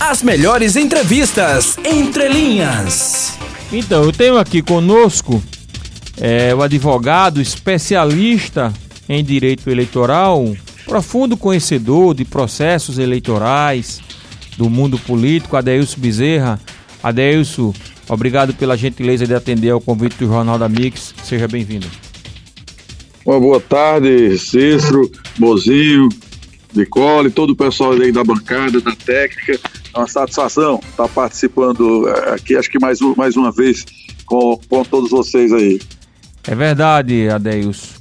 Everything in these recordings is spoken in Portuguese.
As melhores entrevistas entre linhas. Então, eu tenho aqui conosco é, o advogado especialista em direito eleitoral, profundo conhecedor de processos eleitorais do mundo político, Adeilson Bezerra. Adeilson, obrigado pela gentileza de atender ao convite do Jornal da Mix. Seja bem-vindo. Uma boa tarde, Cícero, Bozinho, Nicole, todo o pessoal aí da bancada, da técnica. É uma satisfação estar participando eh, aqui, acho que mais, mais uma vez com, com todos vocês aí. É verdade, Adeilson.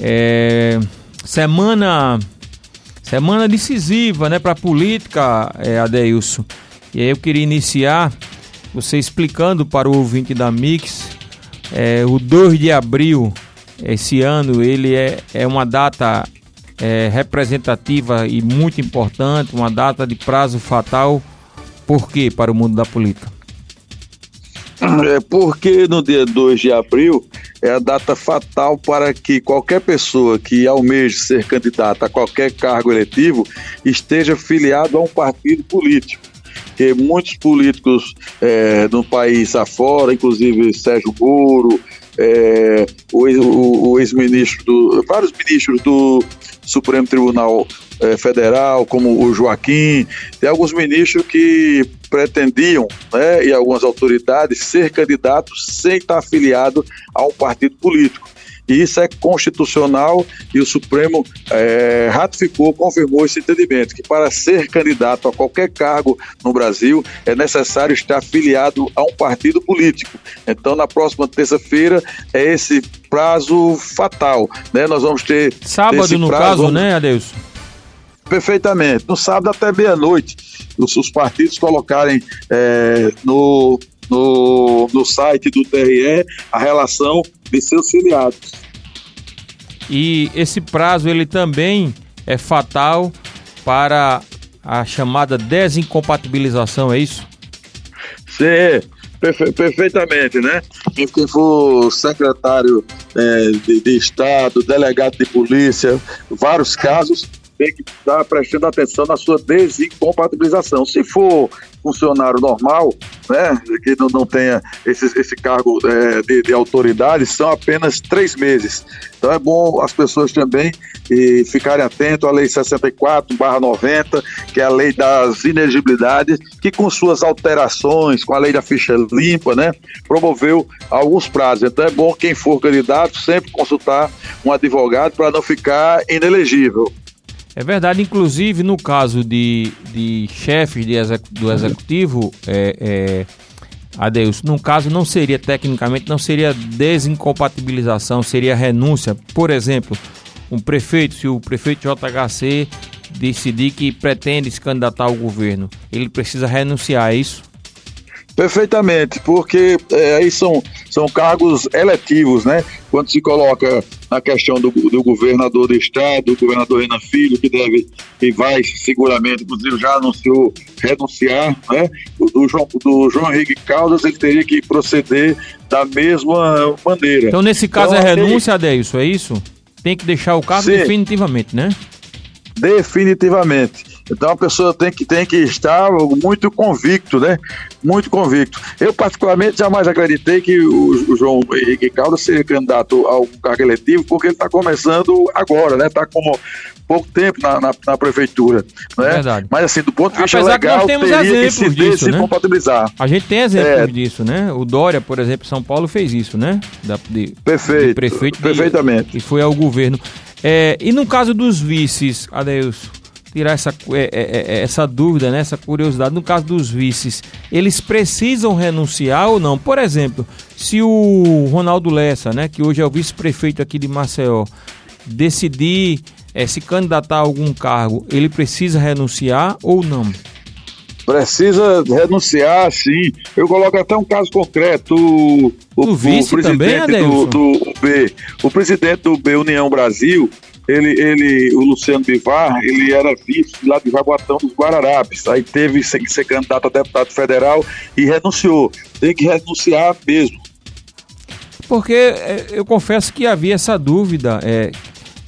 É, semana semana decisiva, né, para a política, é, Adeilson. E aí eu queria iniciar você explicando para o ouvinte da Mix, é, o 2 de abril esse ano ele é, é uma data é, representativa e muito importante, uma data de prazo fatal. Por quê para o mundo da política? É porque no dia 2 de abril é a data fatal para que qualquer pessoa que almeje ser candidata a qualquer cargo eletivo esteja filiado a um partido político. Que muitos políticos é, no país afora, inclusive Sérgio Moro, é, o, o, o ex-ministro, vários ministros do Supremo Tribunal é, Federal, como o Joaquim, tem alguns ministros que pretendiam, né, e algumas autoridades, ser candidatos sem estar afiliado a um partido político. E isso é constitucional e o Supremo é, ratificou, confirmou esse entendimento, que para ser candidato a qualquer cargo no Brasil é necessário estar afiliado a um partido político. Então, na próxima terça-feira, é esse prazo fatal. Né? Nós vamos ter. Sábado, no prazo, caso, vamos... né, Adeus? Perfeitamente. No sábado até meia-noite, os, os, partidos colocarem é, no, no, no site do TRE a relação de seus filiados. E esse prazo ele também é fatal para a chamada desincompatibilização, é isso? Sim, perfe perfeitamente, né? Quem for secretário é, de, de Estado, delegado de polícia, vários casos, tem que estar prestando atenção na sua desincompatibilização. Se for funcionário normal, né, que não, não tenha esse, esse cargo é, de, de, autoridade, são apenas três meses. Então é bom as pessoas também e, ficarem atentos à Lei 64-90, que é a lei das inegibilidades, que com suas alterações, com a lei da ficha limpa, né, promoveu alguns prazos. Então é bom quem for candidato sempre consultar um advogado para não ficar inelegível. É verdade, inclusive no caso de, de chefes de exec, do executivo, é, é, Adeus, no caso não seria tecnicamente, não seria desincompatibilização, seria renúncia. Por exemplo, um prefeito, se o prefeito JHC decidir que pretende se candidatar ao governo, ele precisa renunciar, é isso? Perfeitamente, porque é, aí são, são cargos eletivos, né? Quando se coloca na questão do, do governador do estado, do governador Renan Filho, que deve, que vai seguramente, inclusive já anunciou renunciar, né? O do João, do João Henrique Caldas, ele teria que proceder da mesma maneira. Então, nesse caso, então, é renúncia, Adeilson, é isso? Tem que deixar o cargo sim. definitivamente, né? Definitivamente. Então a pessoa tem que, tem que estar muito convicto, né? Muito convicto. Eu, particularmente, jamais acreditei que o, o João Henrique Caldas seria candidato ao cargo eletivo, porque ele está começando agora, né? Está como pouco tempo na, na, na prefeitura. Né? Verdade. Mas assim, do ponto de vista Apesar legal, que nós temos teria que se disso, né? compatibilizar. A gente tem exemplos é. disso, né? O Dória, por exemplo, São Paulo fez isso, né? Da, de, Perfeito. De prefeito perfeitamente. E foi ao governo. É, e no caso dos vices, Adeus, tirar essa, é, é, é, essa dúvida, né, essa curiosidade. No caso dos vices, eles precisam renunciar ou não? Por exemplo, se o Ronaldo Lessa, né, que hoje é o vice-prefeito aqui de Maceió, decidir é, se candidatar a algum cargo, ele precisa renunciar ou não? Precisa renunciar, sim. Eu coloco até um caso concreto. O, o, vice o presidente também, do, do B, o presidente do B União Brasil, ele, ele, o Luciano Bivar, ele era vice lá de Jaboatão dos Guararapes. Aí teve que ser candidato a deputado federal e renunciou. Tem que renunciar mesmo. Porque é, eu confesso que havia essa dúvida é,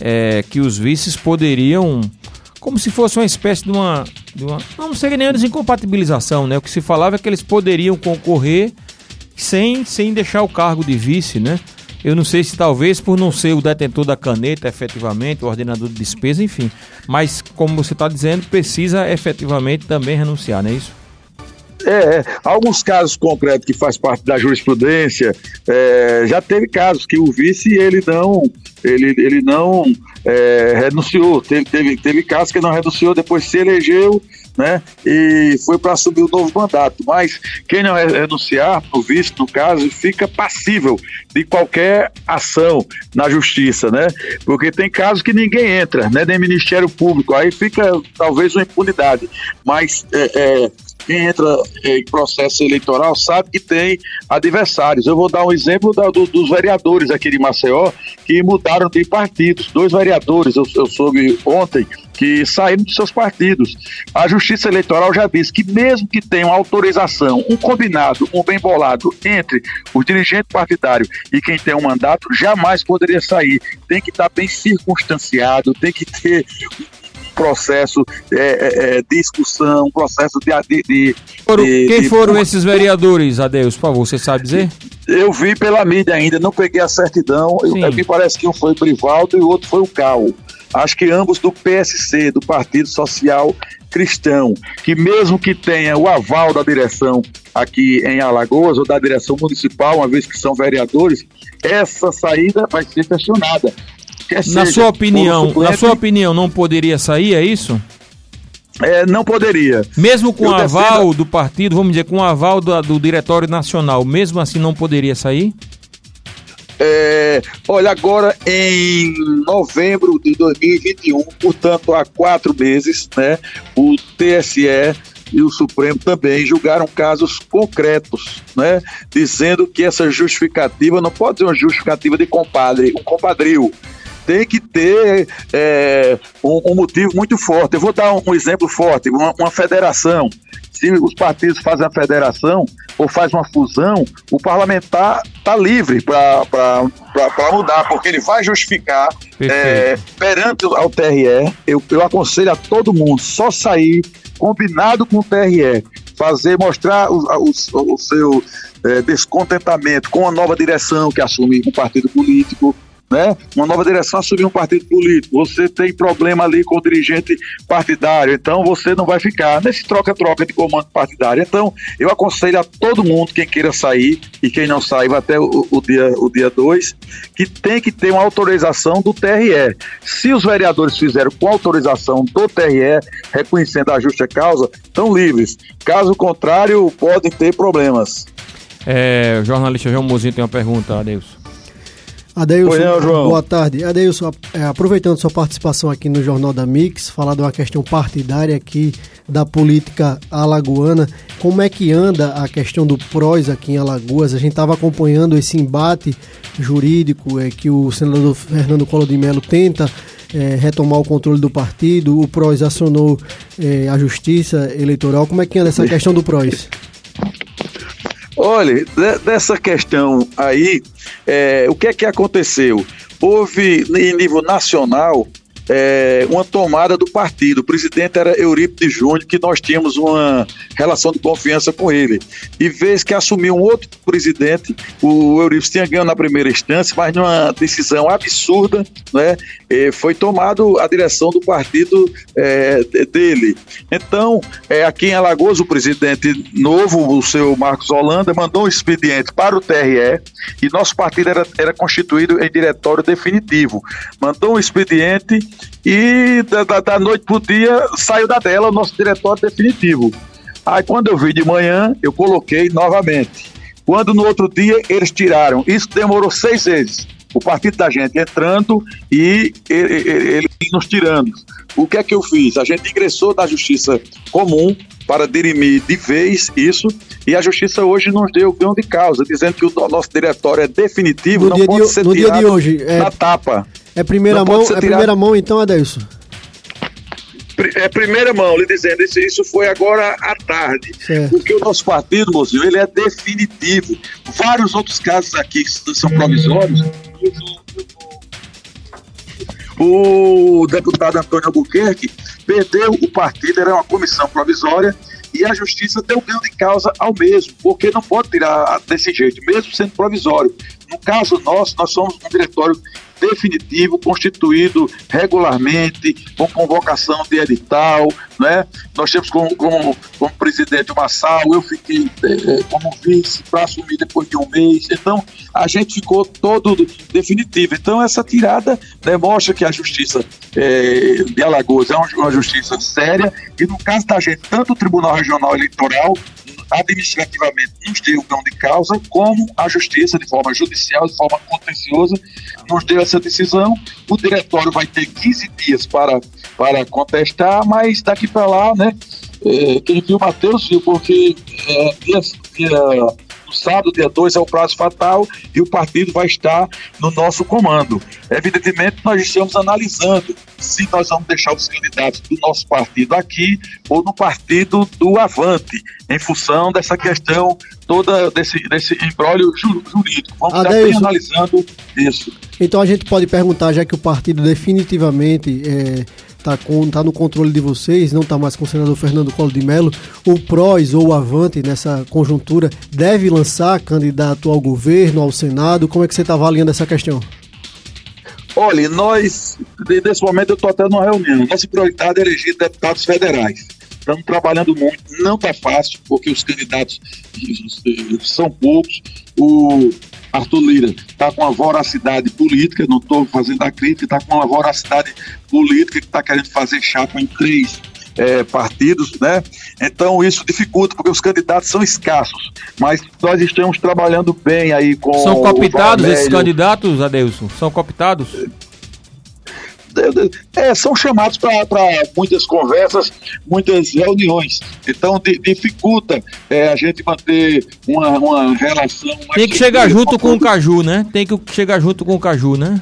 é, que os vices poderiam, como se fosse uma espécie de uma de uma, não seria nem desincompatibilização, né? O que se falava é que eles poderiam concorrer sem, sem deixar o cargo de vice, né? Eu não sei se talvez por não ser o detentor da caneta efetivamente, o ordenador de despesa, enfim. Mas, como você está dizendo, precisa efetivamente também renunciar, não é isso? É, é, alguns casos concretos que faz parte da jurisprudência, é, já teve casos que o vice ele não, ele, ele não é, renunciou, teve, teve, teve casos que não renunciou, depois se elegeu, né, e foi para assumir o novo mandato. Mas quem não renunciar, o vice, no caso, fica passível de qualquer ação na justiça, né? Porque tem casos que ninguém entra, né? Nem Ministério Público, aí fica talvez uma impunidade. Mas é, é quem entra em processo eleitoral sabe que tem adversários. Eu vou dar um exemplo da, do, dos vereadores aqui de Maceió que mudaram de partidos. Dois vereadores, eu, eu soube ontem, que saíram de seus partidos. A Justiça Eleitoral já disse que mesmo que tenha uma autorização, um combinado, um bem bolado entre o dirigente partidário e quem tem um mandato, jamais poderia sair. Tem que estar bem circunstanciado, tem que ter processo é, é, é, de discussão, um processo de. de, de, de Quem de, foram esses vereadores, Adeus, por favor, você sabe dizer? Eu vi pela mídia ainda, não peguei a certidão. Eu, me parece que um foi o Brivaldo e o outro foi o Cal. Acho que ambos do PSC, do Partido Social Cristão, que mesmo que tenha o aval da direção aqui em Alagoas ou da direção municipal, uma vez que são vereadores, essa saída vai ser questionada na sua opinião, na sua opinião, não poderia sair, é isso? É, não poderia. Mesmo com o aval defendo... do partido, vamos dizer, com o aval do, do Diretório Nacional, mesmo assim não poderia sair? É, olha, agora em novembro de 2021, portanto há quatro meses, né, o TSE e o Supremo também julgaram casos concretos, né, dizendo que essa justificativa não pode ser uma justificativa de compadre, um compadrio, tem que ter é, um, um, motivo muito forte. Eu vou dar um, um exemplo forte: uma, uma, federação. Se os partidos fazem a federação ou faz uma fusão, o parlamentar está livre para mudar, porque ele vai justificar é, perante ao TRE. Eu, eu aconselho a todo mundo só sair combinado com o TRE, fazer, mostrar o, o, o seu é, descontentamento com a nova direção que assume o partido político, né? Uma nova direção assumir um partido político. Você tem problema ali com o dirigente partidário, então você não vai ficar nesse troca-troca de comando partidário. Então, eu aconselho a todo mundo, quem queira sair e quem não vai até o, o dia o dia 2, que tem que ter uma autorização do TRE. Se os vereadores fizeram com autorização do TRE, reconhecendo a justa causa, estão livres. Caso contrário, podem ter problemas. É, o jornalista João Mozinho tem uma pergunta, Adeus. Adeilson, não, boa tarde. Adeilson, é, aproveitando sua participação aqui no Jornal da Mix, falar de uma questão partidária aqui da política alagoana, como é que anda a questão do PROS aqui em Alagoas? A gente estava acompanhando esse embate jurídico é, que o senador Fernando Collor de Mello tenta é, retomar o controle do partido, o PROS acionou é, a justiça eleitoral. Como é que anda essa questão do PROS? Olha, dessa questão aí, é, o que é que aconteceu? Houve, em nível nacional, é, uma tomada do partido. O presidente era Eurípides Júnior, que nós tínhamos uma relação de confiança com ele. E vez que assumiu um outro presidente, o Eurípides tinha ganho na primeira instância, mas numa decisão absurda, né, foi tomado a direção do partido é, dele. Então, é, aqui em Alagoas, o presidente novo, o seu Marcos Holanda, mandou um expediente para o TRE e nosso partido era, era constituído em diretório definitivo. Mandou um expediente e da, da, da noite pro dia saiu da dela o nosso diretório definitivo. Aí quando eu vi de manhã, eu coloquei novamente. Quando no outro dia eles tiraram, isso demorou seis vezes. O partido da gente entrando e ele, ele, ele nos tirando. O que é que eu fiz? A gente ingressou na justiça comum para dirimir de vez isso e a justiça hoje nos deu ganho de causa, dizendo que o nosso diretório é definitivo, no não pode de, ser tirado dia de hoje, é, na tapa. É primeira mão, é primeira mão então, Adelson? É primeira mão, lhe dizendo, isso, isso foi agora à tarde. Certo. Porque o nosso partido, mozinho, ele é definitivo. Vários outros casos aqui que são provisórios, o deputado Antônio Albuquerque perdeu o partido, era uma comissão provisória, e a justiça deu ganho de causa ao mesmo, porque não pode tirar desse jeito, mesmo sendo provisório. No caso nosso, nós somos um diretório definitivo, constituído regularmente, com convocação de edital, né? Nós temos como, como, como presidente o Massal, eu fiquei é, como vice para assumir depois de um mês, então a gente ficou todo definitivo. Então essa tirada demonstra que a justiça é, de Alagoas é uma justiça séria e no caso da gente, tanto o Tribunal Regional Eleitoral administrativamente nos deu o de causa, como a justiça, de forma judicial, de forma contenciosa, nos deu essa decisão. O diretório vai ter 15 dias para, para contestar, mas daqui para lá, né? É, quem viu Matheus viu, porque é, dia, dia no sábado, dia 2, é o prazo fatal e o partido vai estar no nosso comando. Evidentemente, nós estamos analisando se nós vamos deixar os candidatos do nosso partido aqui ou no partido do Avante, em função dessa questão toda desse, desse embrólio jurídico. Vamos estar analisando isso. Então a gente pode perguntar, já que o partido definitivamente é, está tá no controle de vocês, não está mais com o senador Fernando Collor de Mello, o PROS ou o Avante, nessa conjuntura, deve lançar candidato ao governo, ao Senado? Como é que você está avaliando essa questão? Olha, nós, nesse momento eu estou até numa reunião, nossa prioridade é eleger deputados federais. Estamos trabalhando muito, não está fácil, porque os candidatos são poucos. O Arthur Lira está com uma voracidade política, não estou fazendo a crítica, está com uma voracidade política que está querendo fazer chapa em três é, partidos, né? Então isso dificulta, porque os candidatos são escassos. Mas nós estamos trabalhando bem aí com. São cooptados esses candidatos, Adelson? São cooptados? É, são chamados para muitas conversas, muitas reuniões. Então dificulta é, a gente manter uma, uma relação. Tem que chegar junto com o Caju, né? Tem que chegar junto com o Caju, né?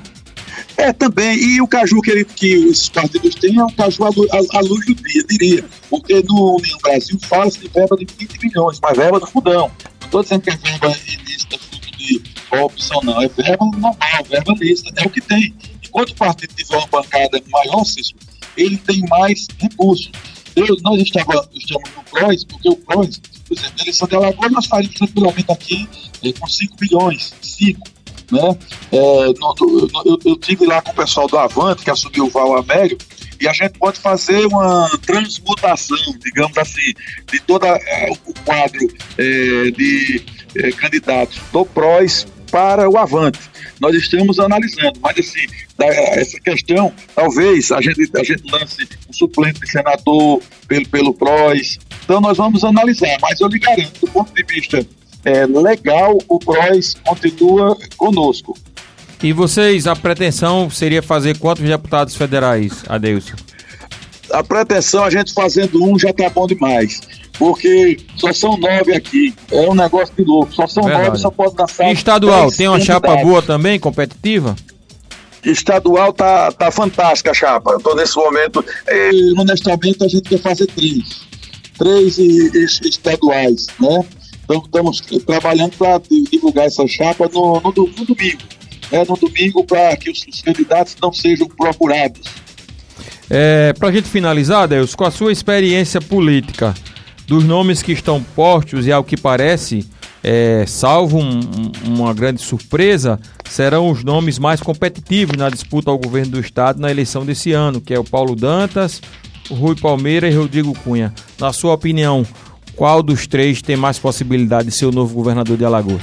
É, também. E o caju que, ele, que os partidos têm é um caju à, luz do dia, diria. Porque no, no Brasil fala-se de verba de 20 milhões, mas verba do fundão. Não estou dizendo que é verba ilícita, fruto de opção, não. É verba normal, verba lista. É o que tem. Enquanto o partido tiver uma bancada maior, Cícero, ele tem mais recursos. Eu, nós estamos no PROS, porque o PROS, por exemplo, eleição de Alagoas, nós faríamos tranquilamente aqui é, com 5 bilhões, 5 né? É, no, no, eu, eu tive lá com o pessoal do Avante, que assumiu o Val Amélio, e a gente pode fazer uma transmutação, digamos assim, de todo é, o quadro é, de é, candidatos do PROS para o Avante. Nós estamos analisando, mas assim, essa questão, talvez a gente, a gente lance um suplente de senador pelo, pelo PROS. Então nós vamos analisar, mas eu lhe garanto, do ponto de vista é, legal, o PROS continua conosco. E vocês, a pretensão seria fazer quantos deputados federais, Adeilson? A pretensão, a gente fazendo um já tá bom demais. Porque só são nove aqui. É um negócio de louco. Só são Verdade. nove, só pode dar E estadual, tem uma chapa boa também, competitiva? Estadual tá, tá fantástica a chapa. Então, nesse momento, e, honestamente, a gente quer fazer três. Três estaduais, né? Então, estamos trabalhando para divulgar essa chapa no, no, no domingo. Né? No domingo, para que os, os, candidatos não sejam procurados. É, para a gente finalizar, Deus, com a sua experiência política, dos nomes que estão postos e ao que parece, é, salvo um, uma grande surpresa, serão os nomes mais competitivos na disputa ao governo do estado na eleição desse ano, que é o Paulo Dantas, o Rui Palmeira e Rodrigo Cunha. Na sua opinião, qual dos três tem mais possibilidade de ser o novo governador de Alagoas?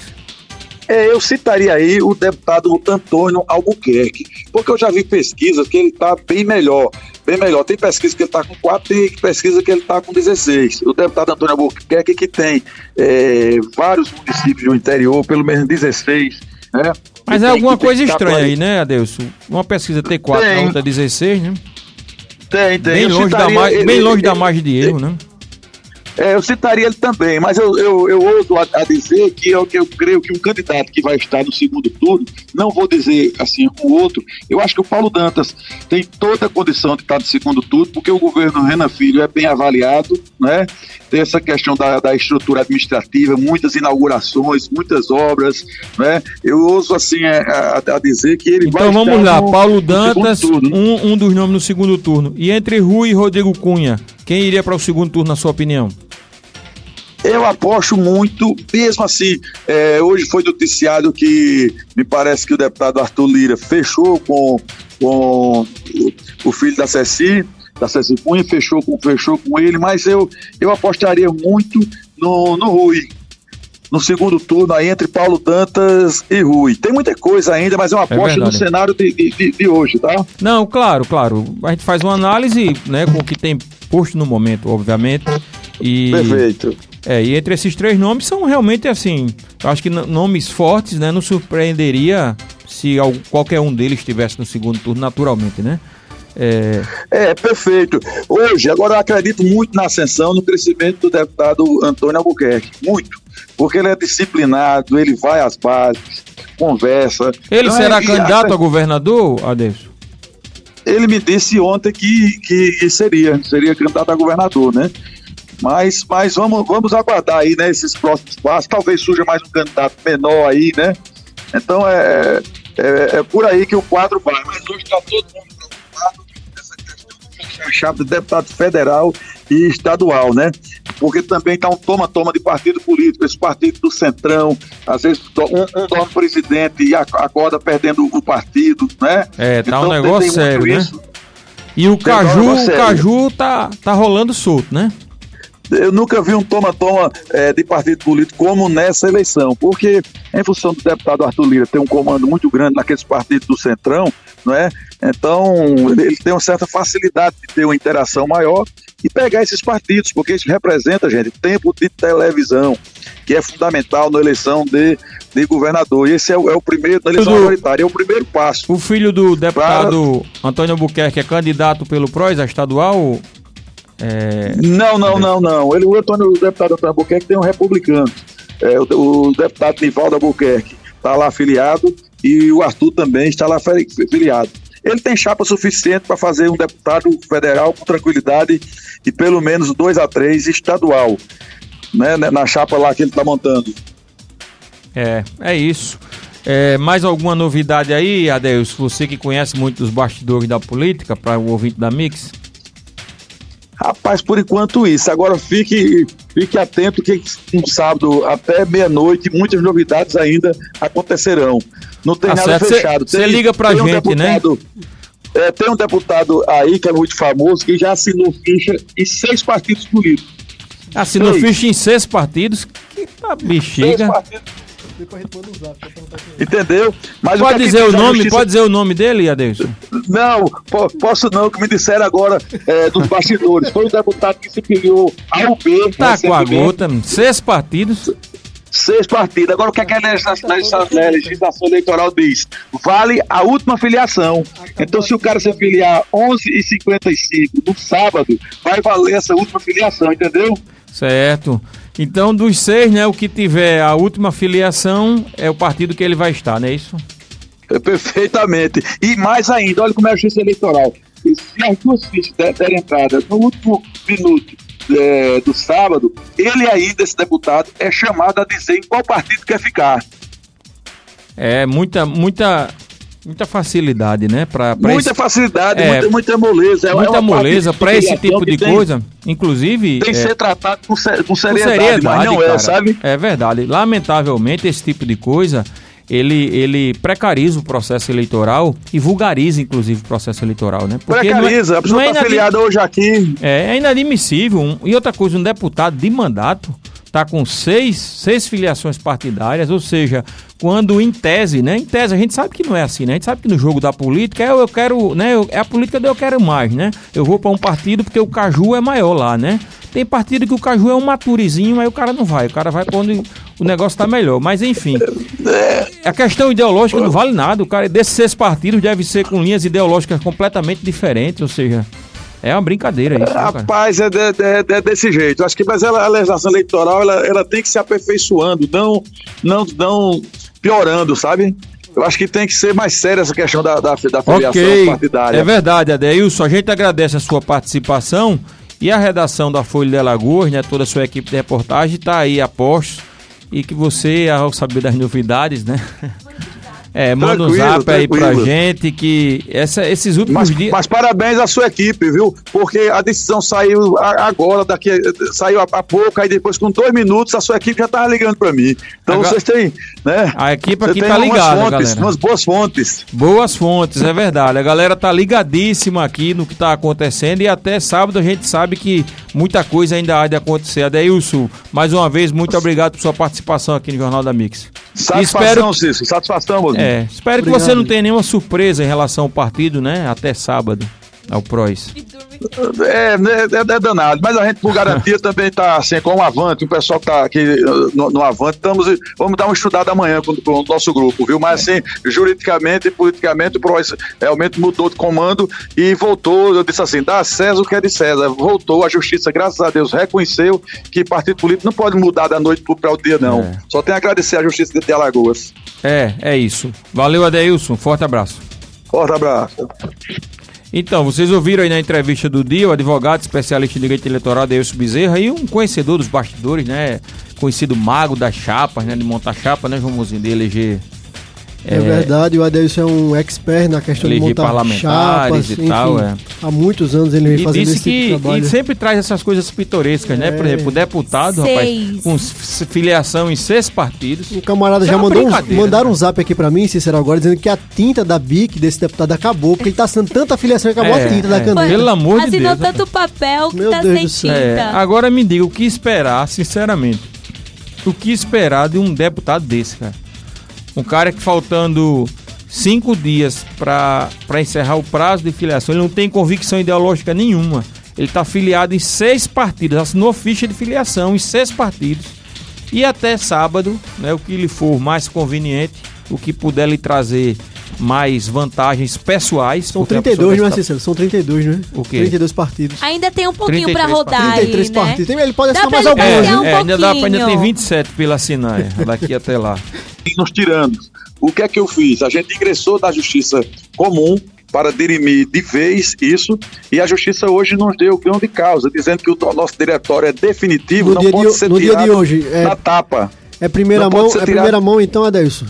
É, eu citaria aí o deputado Antônio Albuquerque, porque eu já vi pesquisas que ele está bem melhor, bem melhor. Tem pesquisa que ele está com 4, tem pesquisa que ele está com 16. O deputado Antônio Albuquerque que tem é, vários municípios do interior, pelo menos 16, né? Mas é alguma coisa estranha aí, né, Adelson? Uma pesquisa T4, tem. a outra 16, né? Tem, tem. Bem longe, da, mais, bem longe da margem de erro, né? É, eu citaria ele também, mas eu, eu, eu ouso a, a dizer que eu, que eu creio que um candidato que vai estar no segundo turno, não vou dizer assim o outro, eu acho que o Paulo Dantas tem toda a condição de estar no segundo turno, porque o governo Renan Filho é bem avaliado, né? Tem essa questão da, da estrutura administrativa, muitas inaugurações, muitas obras, né? Eu ouso assim é, a, a dizer que ele então, vai vamos lá, no, Paulo Dantas, um, um dos nomes no segundo turno. E entre Rui e Rodrigo Cunha, quem iria para o segundo turno, na sua opinião? Eu aposto muito, mesmo assim, é, hoje foi noticiado que me parece que o deputado Arthur Lira fechou com, com o filho da Ceci, da Ceci Cunha, fechou com, fechou com ele, mas eu, eu apostaria muito no, no Rui, no segundo turno aí entre Paulo Dantas e Rui. Tem muita coisa ainda, mas é uma é aposta é no cenário de, de, de, hoje, tá? Não, claro, claro. A gente faz uma análise né, com o que tem posto no momento, obviamente. E, Perfeito. É, e entre esses três nomes são realmente assim, acho que nomes fortes, né? Não surpreenderia se qualquer um deles estivesse no segundo turno, naturalmente, né? É... é, perfeito. Hoje, agora eu acredito muito na ascensão, no crescimento do deputado Antônio Albuquerque. Muito. Porque ele é disciplinado, ele vai às bases, conversa. Ele então, será é, candidato a... a governador, Adeus? Ele me disse ontem que, que seria, seria candidato a governador, né? Mas, mas vamos, vamos aguardar aí, né, esses próximos passos. Talvez surja mais um candidato menor aí, né? Então é, é, é por aí que o quadro vai. Mas hoje está todo mundo questão de a deputado federal e estadual, né? Porque também está um toma-toma de partido político, esse partido do Centrão, às vezes um, um dorme presidente e acorda perdendo o partido, né? É, tá então, um negócio sério, né? Isso. E o Caju, o Caju tá, tá rolando solto, né? eu nunca vi um toma-toma é, de partido político como nessa eleição, porque em função do deputado Arthur Lira ter um comando muito grande naqueles partidos do Centrão, não é? Então ele tem uma certa facilidade de ter uma interação maior e pegar esses partidos, porque isso representa, gente, tempo de televisão, que é fundamental na eleição de, de governador. E esse é o, é o primeiro, na eleição majoritária, é o primeiro passo. O filho do deputado pra... Antônio Albuquerque é candidato pelo PROS, a estadual, é... Não, não, não, não. Ele, o Antônio, o deputado Antônio Albuquerque tem um republicano. É, o, o deputado Nivaldo Albuquerque está lá afiliado e o Arthur também está lá afiliado. Ele tem chapa suficiente para fazer um deputado federal com tranquilidade e pelo menos 2 a 3 estadual, né, né, na chapa lá que ele está montando. É, é isso. É, mais alguma novidade aí, Adeus? Você que conhece muito dos bastidores da política, para o ouvinte da Mix? Rapaz, por enquanto isso. Agora fique, fique atento que no sábado até meia-noite muitas novidades ainda acontecerão. Não tem tá nada certo. fechado. Você liga pra gente, um né? deputado, né? É, tem um deputado aí que é muito famoso que já assinou ficha em seis partidos políticos. Assinou seis. ficha em seis partidos? Que tá bexiga. Seis partidos Entendeu? Mas pode o dizer o nome? Justiça... Pode dizer o nome dele, Adeilson? Não, posso não, que me disseram agora é, dos bastidores. Foi o deputado que se filiou ao B. Tá com a gota, seis partidos. Seis partidos. Agora, o que, é que a legislação, a legislação eleitoral diz? Vale a última filiação. Então, se o cara se filiar 11h55 no sábado, vai valer essa última filiação, entendeu? Certo. Então, dos seis, né, o que tiver a última filiação é o partido que ele vai estar, não é isso? É, perfeitamente. E mais ainda, olha como é a justiça eleitoral. Se as duas fichas derem entrada no último minuto é, do sábado, ele ainda, esse deputado, é chamado a dizer em qual partido quer ficar. É, muita, muita, muita facilidade, né? Pra, pra muita esse... facilidade, é, muita, muita moleza. É muita é moleza para esse tipo de tem, coisa. Inclusive. Tem que é, ser tratado com, com, seriedade, com seriedade, mas não é, cara, é, sabe? É verdade. Lamentavelmente, esse tipo de coisa. Ele, ele precariza o processo eleitoral e vulgariza, inclusive, o processo eleitoral, né? Porque precariza, é, a pessoa está é afiliada hoje aqui. É, é inadmissível. Um, e outra coisa, um deputado de mandato está com seis, seis filiações partidárias, ou seja, quando em tese, né? Em tese a gente sabe que não é assim, né? A gente sabe que no jogo da política é eu quero, né? é a política do eu quero mais, né? Eu vou para um partido porque o caju é maior lá, né? Tem partido que o caju é um maturizinho, aí o cara não vai, o cara vai onde o negócio está melhor. Mas enfim, a questão ideológica não vale nada. O cara desses seis partidos deve ser com linhas ideológicas completamente diferentes, ou seja, É uma brincadeira isso. Né, Rapaz, é, de, é, desse jeito. Acho que mas ela, a legislação eleitoral ela, ela tem que se aperfeiçoando, não, não, não piorando, sabe? Eu acho que tem que ser mais séria essa questão da, da, da filiação okay. partidária. É verdade, Adeilson. A gente agradece a sua participação e a redação da Folha de Alagoas, né, toda a sua equipe de reportagem está aí a postos e que você, ao saber das novidades, né? É, manda tranquilo, um zap tranquilo. aí pra gente que essa, esses últimos mas, dias. Mas parabéns à sua equipe, viu? Porque a decisão saiu agora, daqui, saiu há pouco, aí depois com dois minutos a sua equipe já tava ligando pra mim. Então agora, vocês têm, né? A equipe aqui tá ligada, fontes, galera. Umas boas fontes. Boas fontes, é verdade. A galera tá ligadíssima aqui no que tá acontecendo e até sábado a gente sabe que muita coisa ainda há de acontecer. Adeilson, mais uma vez, muito obrigado por sua participação aqui no Jornal da Mix. Satisfação, espero... Cícero, satisfação, Mozinho. É, espero Obrigado. que você não tenha nenhuma surpresa em relação ao partido, né? Até sábado, ao PROS. É, é, é, danado. Mas a gente, por garantia, também está assim, com o Avante, o pessoal que está aqui no, no, Avante, estamos, vamos dar uma estudada amanhã com, com, o nosso grupo, viu? Mas assim, juridicamente e politicamente, o PROS realmente mudou de comando e voltou. Eu disse assim: dá César o que é de César. Voltou, a justiça, graças a Deus, reconheceu que partido político não pode mudar da noite para o dia, não. É. Só tem a agradecer a justiça de Alagoas. É, é isso. Valeu, Adeilson. Forte abraço. Forte abraço. Então, vocês ouviram aí na entrevista do dia o advogado especialista em direito eleitoral, Deilson Bezerra, e um conhecedor dos bastidores, né? Conhecido mago das chapas, né? De montar chapa, né, João Mozinho, de eleger é, é, verdade, o Adelson é um expert na questão de montar parlamentares chapas, e enfim, tal, é. Há muitos anos ele vem e fazendo esse que, tipo de trabalho. E sempre traz essas coisas pitorescas, é. né? Por exemplo, o deputado, Seis. rapaz, com filiação em seis partidos. O camarada já é mandou um, mandaram um zap aqui pra mim, Cícero, agora, dizendo que a tinta da BIC desse deputado acabou, porque ele tá assinando tanta filiação que acabou é, a tinta da é. caneta. Pelo amor de Deus. Assinou tanto papel que Meu tá Deus sem tinta. É, agora me diga, o que esperar, sinceramente? O que esperar de um deputado desse, cara? Um cara que faltando cinco dias para encerrar o prazo de filiação, ele não tem convicção ideológica nenhuma. Ele está filiado em seis partidos, assinou ficha de filiação em seis partidos. E até sábado, né, o que lhe for mais conveniente, o que puder lhe trazer mais vantagens pessoais. São 32, não é, Cícero? São 32, né? O quê? 32 partidos. Ainda tem um pouquinho para rodar 33 aí, né? partidos. Tem, ele pode assinar mais alguns. É, um é, ainda, dá, ainda tem 27 pela assinar, daqui até lá. Nos tirando. O que é que eu fiz? A gente ingressou da justiça comum para dirimir de vez isso, e a justiça hoje nos deu o grão de causa, dizendo que o nosso diretório é definitivo, no não pode de, ser no tirado dia de hoje, é, na tapa. É primeira não mão, é primeira mão então, Adelson?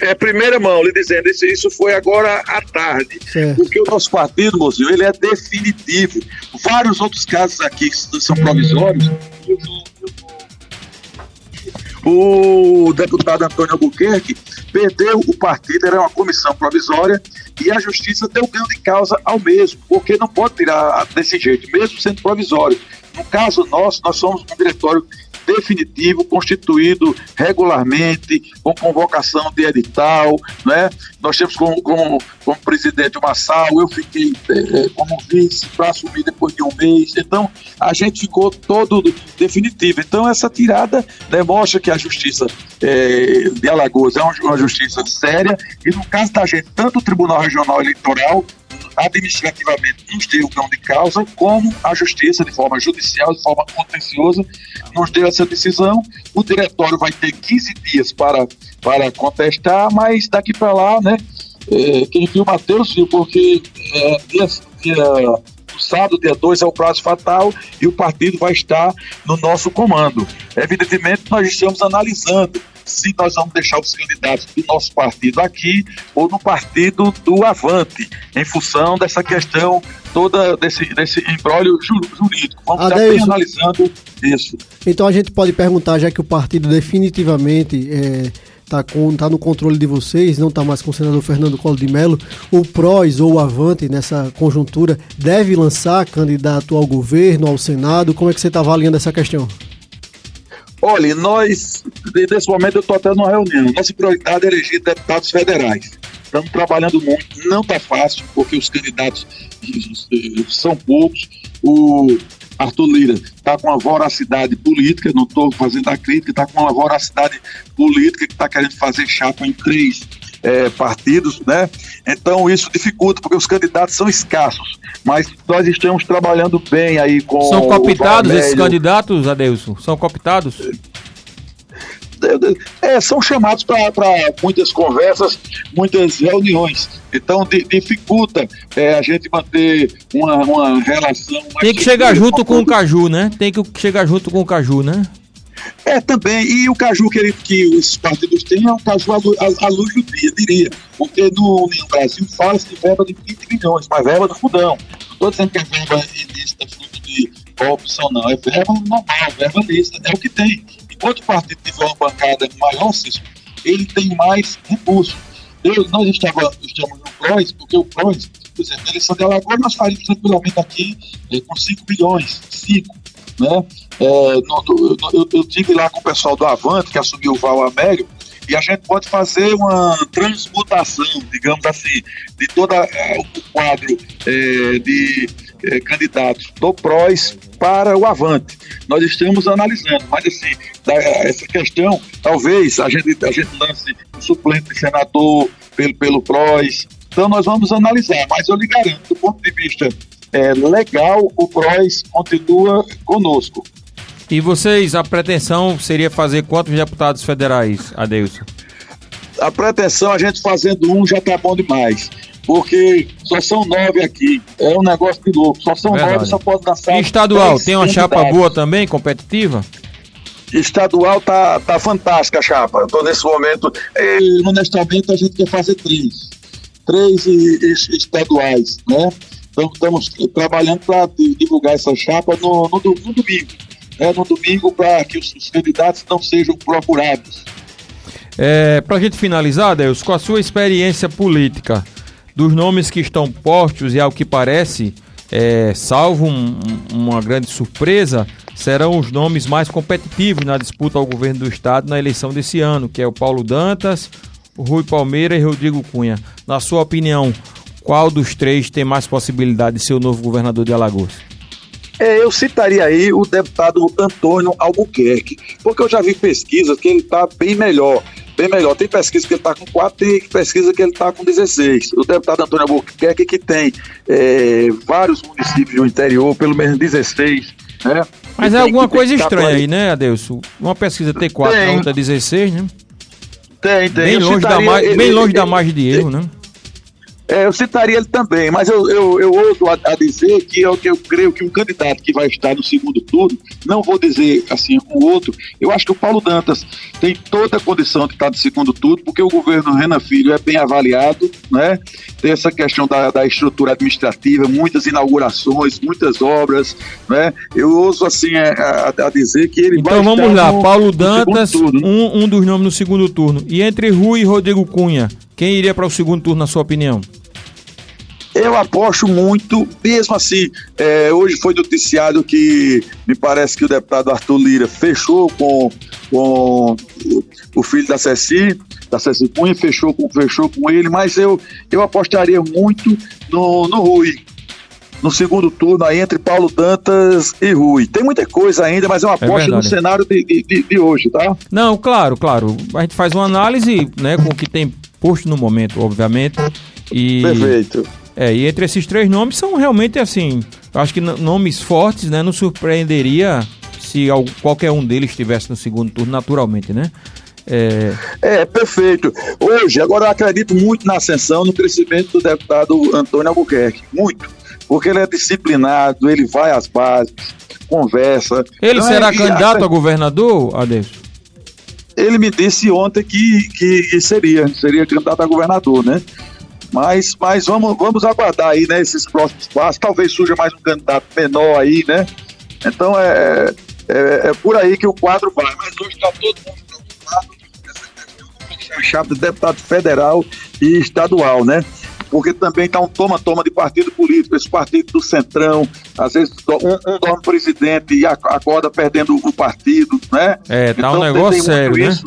É primeira mão, lhe dizendo, isso, isso foi agora à tarde. Certo. Porque o nosso partido, mozinho, ele é definitivo. Vários outros casos aqui são provisórios. Eu vou, eu vou o deputado Antônio Albuquerque perdeu o partido, era uma comissão provisória, e a justiça deu ganho de causa ao mesmo, porque não pode tirar desse jeito, mesmo sendo provisório. No caso nosso, nós somos um diretório definitivo, constituído regularmente, com convocação de edital, né? Nós temos como, como, como presidente o Massal, eu fiquei é, como vice para assumir depois de um mês, então a gente ficou todo definitivo. Então essa tirada demonstra que a justiça é, de Alagoas é uma justiça séria e no caso da gente, tanto o Tribunal Regional Eleitoral administrativamente nos deu o de causa, como a justiça, de forma judicial, de forma contenciosa, nos deu essa decisão. O diretório vai ter 15 dias para, para contestar, mas daqui para lá, né? É, quem viu Matheus viu, porque é, dia, dia, sábado, dia 2, é o prazo fatal e o partido vai estar no nosso comando. Evidentemente, nós estamos analisando se nós vamos deixar os candidatos do nosso partido aqui ou no partido do Avante, em função dessa questão toda desse, desse embrólio jurídico. Vamos estar bem analisando isso. Então a gente pode perguntar, já que o partido definitivamente é, tá, com, tá no controle de vocês, não está mais com o senador Fernando Collor de Mello, o PROS ou o Avante, nessa conjuntura, deve lançar candidato ao governo, ao Senado? Como é que você está avaliando essa questão? Olha, nós, nesse momento eu estou até numa reunião. Nossa prioridade é eleger deputados federais. Estamos trabalhando muito, não está fácil, porque os candidatos são poucos. O Arthur Lira está com uma voracidade política, não estou fazendo a crítica, está com uma voracidade política que está querendo fazer chapa em três é, partidos, né? Então isso dificulta, porque os candidatos são escassos. Mas nós estamos trabalhando bem aí com. São cooptados esses candidatos, Adeilson? São cooptados? É, são chamados para muitas conversas, muitas reuniões. Então di, dificulta é, a gente manter uma, uma relação. Tem que chegar junto com o Caju, né? Tem que chegar junto com o Caju, né? É, também. E o caju que, ele, que os partidos têm é um caju à, luz do dia, diria. Porque no, Brasil fala-se de verba de 20 milhões, mas verba do fundão. Não estou dizendo que é verba ilícita, fruto de corrupção, não. É verba normal, verba lista. É o que tem. Enquanto o partido tiver uma bancada maior, ele tem mais recursos. Eu, nós estava, estamos no PROS, porque o PROS, por exemplo, eleição de Alagoas, nós faríamos tranquilamente aqui é, com 5 bilhões, 5, né? É, no, no, eu, eu tive lá com o pessoal do Avante, que assumiu o Val Amélio, e a gente pode fazer uma transmutação, digamos assim, de todo é, o quadro é, de é, candidatos do PROS para o Avante. Nós estamos analisando, mas assim, da, essa questão, talvez a gente, a gente lance um suplente de senador pelo, pelo PROS, então nós vamos analisar, mas eu lhe garanto, do ponto de vista é, legal, o PROS continua conosco. E vocês, a pretensão seria fazer quantos deputados federais, Adeilson? A pretensão, a gente fazendo um já tá bom demais. Porque só são nove aqui. É um negócio de louco. Só são Verdade. nove, só pode dançar. E estadual, tem uma chapa boa também, competitiva? Estadual tá, tá fantástica a chapa. Então, nesse momento, e, honestamente, a gente quer fazer três. Três estaduais, né? Então, estamos trabalhando para divulgar essa chapa no, no, no domingo né, no domingo para que os, os, candidatos não sejam procurados. É, para a gente finalizar, Deus, com a sua experiência política, dos nomes que estão postos e ao que parece, é, salvo um, uma grande surpresa, serão os nomes mais competitivos na disputa ao governo do estado na eleição desse ano, que é o Paulo Dantas, o Rui Palmeira e Rodrigo Cunha. Na sua opinião, qual dos três tem mais possibilidade de ser o novo governador de Alagoas? É, eu citaria aí o deputado Antônio Albuquerque, porque eu já vi pesquisas que ele está bem melhor. Bem melhor. Tem pesquisa que ele está com 4, tem pesquisa que ele está com 16. O deputado Antônio Albuquerque, que tem é, vários municípios do interior, pelo menos 16, né? Mas é alguma coisa estranha aí, né, Adelso? Uma pesquisa T4, tem. a outra 16, né? Tem, tem. Bem longe, da, ele, bem longe ele, da margem de erro, né? É, eu citaria ele também, mas eu, eu, eu ouso a, a, dizer que eu, que eu creio que um candidato que vai estar no segundo turno, não vou dizer assim o outro, eu acho que o Paulo Dantas tem toda a condição de estar no segundo turno, porque o governo Renan Filho é bem avaliado, né? Tem essa questão da, da estrutura administrativa, muitas inaugurações, muitas obras, né? Eu ouso assim é, a, a dizer que ele então, vai vamos lá, no, Paulo Dantas, um, um dos nomes no segundo turno. E entre Rui e Rodrigo Cunha, quem iria para o segundo turno, na sua opinião? Eu aposto muito, mesmo assim, é, hoje foi noticiado que me parece que o deputado Arthur Lira fechou com, com o filho da Ceci, da Ceci Cunha, fechou com, fechou com ele, mas eu, eu apostaria muito no, no Rui, no segundo turno aí entre Paulo Dantas e Rui. Tem muita coisa ainda, mas é uma aposta é no cenário de, de, de, hoje, tá? Não, claro, claro. A gente faz uma análise né, com o que tem posto no momento, obviamente. E, Perfeito. É, e entre esses três nomes são realmente assim, acho que nomes fortes, né? Não surpreenderia se qualquer um deles estivesse no segundo turno, naturalmente, né? É... é, perfeito. Hoje, agora eu acredito muito na ascensão, no crescimento do deputado Antônio Albuquerque. Muito. Porque ele é disciplinado, ele vai às bases, conversa. Ele então, será é, candidato a governador, Adeus? Ele me disse ontem que, que seria, seria candidato a governador, né? Mas, mas vamos, vamos aguardar aí, né, esses próximos passos. Talvez surja mais um candidato menor aí, né? Então é, é, é por aí que o quadro vai. Mas hoje está todo mundo preocupado essa questão de deputado federal e estadual, né? Porque também está um toma-toma de partido político, esse partido do Centrão, às vezes um, um dorme presidente e acorda perdendo o partido, né? É, tá então, um negócio sério, né?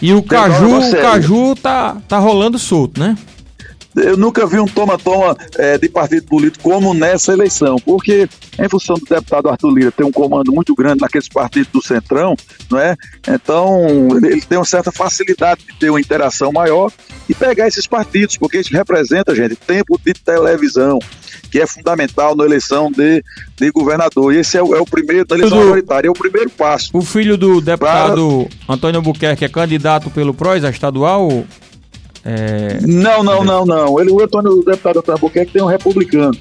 E o Caju, o Caju tá, tá rolando solto, né? Eu nunca vi um toma-toma é, de partido político como nessa eleição, porque em função do deputado Arthur Lira ter um comando muito grande naqueles partidos do Centrão, não é? Então ele tem uma certa facilidade de ter uma interação maior e pegar esses partidos, porque isso representa, gente, tempo de televisão, que é fundamental na eleição de, de governador. E esse é o, é o primeiro, na eleição majoritária, é o primeiro passo. O filho do deputado pra... Antônio Buquerque é candidato pelo PROS, a estadual? É... Não, não, não, não. Ele, o Antônio, o deputado Antônio Buquerque tem um republicano.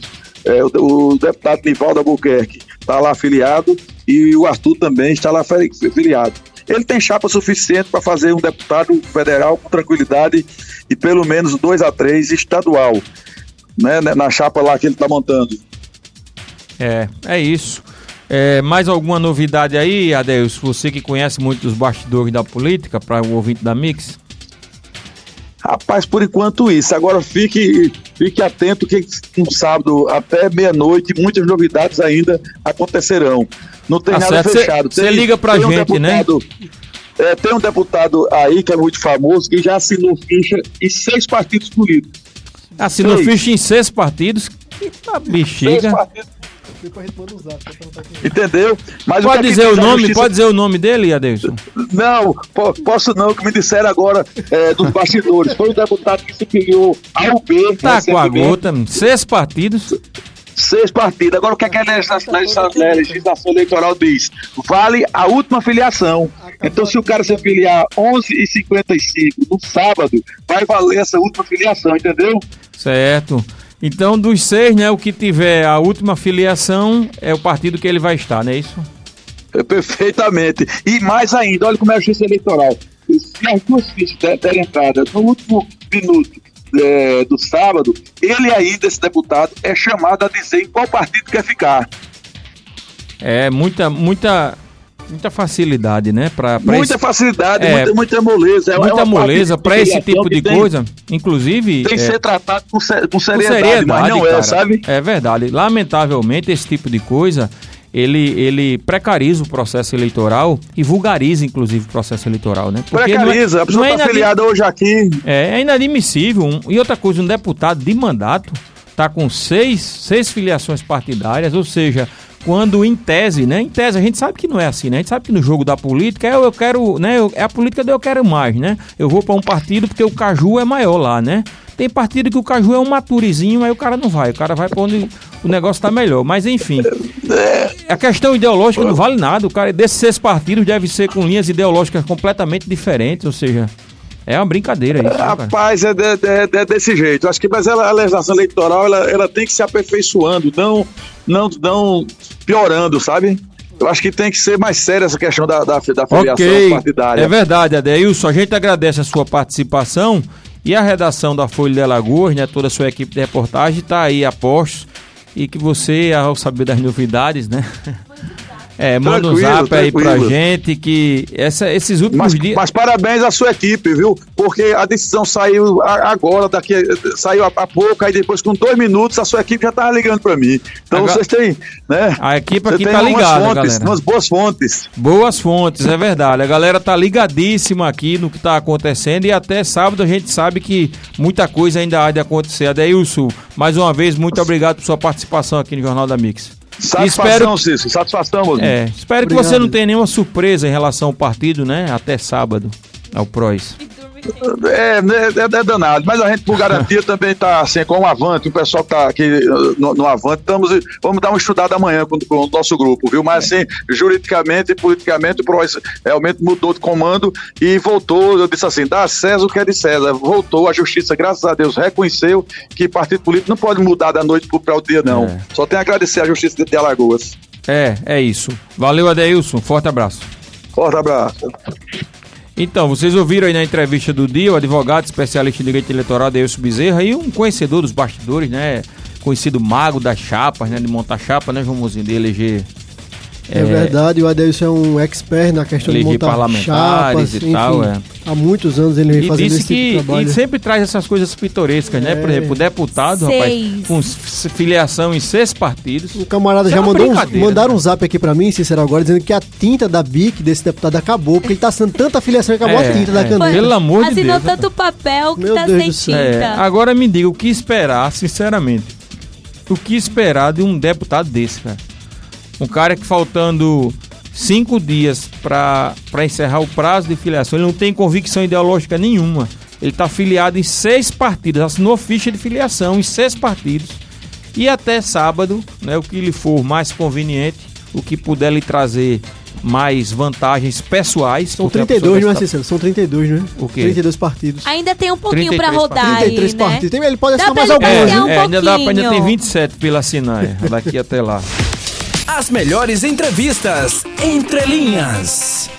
É, o, o deputado Nivaldo Albuquerque está lá afiliado e o Arthur também está lá afiliado. Ele tem chapa suficiente para fazer um deputado federal com tranquilidade e pelo menos 2 a 3 estadual né, né, na chapa lá que ele está montando. É, é isso. É, mais alguma novidade aí, Adeus? Você que conhece muito dos bastidores da política, para o ouvinte da Mix? Rapaz, por enquanto isso. Agora fique, fique atento que no sábado até meia-noite muitas novidades ainda acontecerão. Não tem tá nada certo. fechado. Você liga pra gente, um né? deputado, né? É, tem um deputado aí que é muito famoso que já assinou ficha em seis partidos políticos. Assinou ficha em seis partidos. Que tá bexiga. Entendeu? Mas pode o dizer o nome, justiça... pode dizer o nome dele, Adeilson? Não, posso não, que me disseram agora é, dos bastidores. Foi o deputado que se filiou ao B. Tá com a gota, seis partidos. Seis partidos. Agora o que, é que a legislação, a legislação eleitoral diz? Vale a última filiação. Então, se o cara se afiliar 11h55 no sábado, vai valer essa última filiação, entendeu? Certo. Então, dos seis, né, o que tiver a última filiação é o partido que ele vai estar, não é isso? É, perfeitamente. E mais ainda, olha como é a justiça eleitoral. Se as duas fichas derem entrada no último minuto é, do sábado, ele ainda, esse deputado, é chamado a dizer em qual partido quer ficar. É, muita, muita muita facilidade, né? Pra, pra muita esse... facilidade, é, muita, muita moleza. É muita é moleza para esse tipo de tem, coisa. Inclusive. Tem que é, ser tratado com, com, seriedade, com seriedade, mas não é, cara, é, sabe? É verdade. Lamentavelmente, esse tipo de coisa. Ele, ele precariza o processo eleitoral e vulgariza, inclusive, o processo eleitoral, né? Porque precariza, é, a pessoa está é afiliada hoje aqui. É, é inadmissível. Um, e outra coisa, um deputado de mandato está com seis, seis filiações partidárias, ou seja, quando em tese, né? Em tese a gente sabe que não é assim, né? A gente sabe que no jogo da política é eu quero, né? É a política do eu quero mais, né? Eu vou para um partido porque o caju é maior lá, né? Tem partido que o caju é um maturizinho, aí o cara não vai. O cara vai para onde o negócio tá melhor. Mas enfim, a questão ideológica não vale nada. O cara desses seis partidos deve ser com linhas ideológicas completamente diferentes, ou seja, é uma brincadeira isso. Né, Rapaz, é, é, desse jeito. Acho que mas ela, a legislação eleitoral ela, ela tem que se aperfeiçoando, não, não, não piorando, sabe? Eu acho que tem que ser mais séria essa questão da, da, da filiação okay. partidária. É verdade, Adeilson. A gente agradece a sua participação e a redação da Folha de Alagoas, né, toda a sua equipe de reportagem está aí a postos e que você, ao saber das novidades, né, É, manda um zap aí pra gente que essa, esses últimos mas, dias. Mas parabéns à sua equipe, viu? Porque a decisão saiu agora, daqui, saiu há pouco, aí depois com dois minutos a sua equipe já tava ligando pra mim. Então agora, vocês têm, né? A equipe aqui tá ligada, fontes, galera. Umas boas fontes. Boas fontes, é verdade. A galera tá ligadíssima aqui no que tá acontecendo e até sábado a gente sabe que muita coisa ainda há de acontecer. Adeilson, mais uma vez, muito obrigado por sua participação aqui no Jornal da Mix. Satisfação, espero, Cícero, satisfação, Osmar. É, espero Obrigado. que você não tenha nenhuma surpresa em relação ao partido, né? Até sábado, ao PROS. É, é, é, danado, mas a gente, por garantia, também está assim, com o Avante, o pessoal que está aqui no, no, Avante, estamos, vamos dar uma estudada amanhã com, com, o nosso grupo, viu? Mas assim, juridicamente e politicamente, o PROS realmente mudou de comando e voltou, eu disse assim, dá César o que é de César, voltou, a justiça, graças a Deus, reconheceu que partido político não pode mudar da noite para o dia, não. É. Só tem a agradecer a justiça de Alagoas. É, é isso. Valeu, Adeilson. Forte abraço. Forte abraço. Então, vocês ouviram aí na entrevista do dia o advogado especialista em direito eleitoral Deilson Bezerra e um conhecedor dos bastidores, né? Conhecido mago das chapas, né? De montar chapa, né, João Mozinho? De eleger É, é verdade, o Adeilson é um expert na questão de montar parlamentares chapas, e enfim, tal, é. Há muitos anos ele vem e fazendo esse que, tipo de trabalho. E sempre traz essas coisas pitorescas, né? Por é. exemplo, o deputado, Seis. rapaz, com filiação em seis partidos. O camarada já é mandou um, mandaram um zap aqui pra mim, Cícero, agora, dizendo que a tinta da BIC desse deputado acabou, porque ele tá sendo tanta filiação que acabou é, a tinta da caneta. Pelo amor de Deus. Assinou tanto papel que Meu tá Deus sem tinta. agora me diga, o que esperar, sinceramente? O que esperar de um deputado desse, cara? Um cara que faltando cinco dias para encerrar o prazo de filiação, ele não tem convicção ideológica nenhuma. Ele está filiado em seis partidos, assinou ficha de filiação em seis partidos. E até sábado, né, o que lhe for mais conveniente, o que puder lhe trazer mais vantagens pessoais. São 32, não é, Cícero? São 32, não é? O quê? 32 partidos. Ainda tem um pouquinho para rodar 33 aí, né? partidos. Tem, ele pode assinar mais alguns. É, um é, ainda, dá, ainda tem 27 pela assinar, daqui até lá. As melhores entrevistas entre linhas.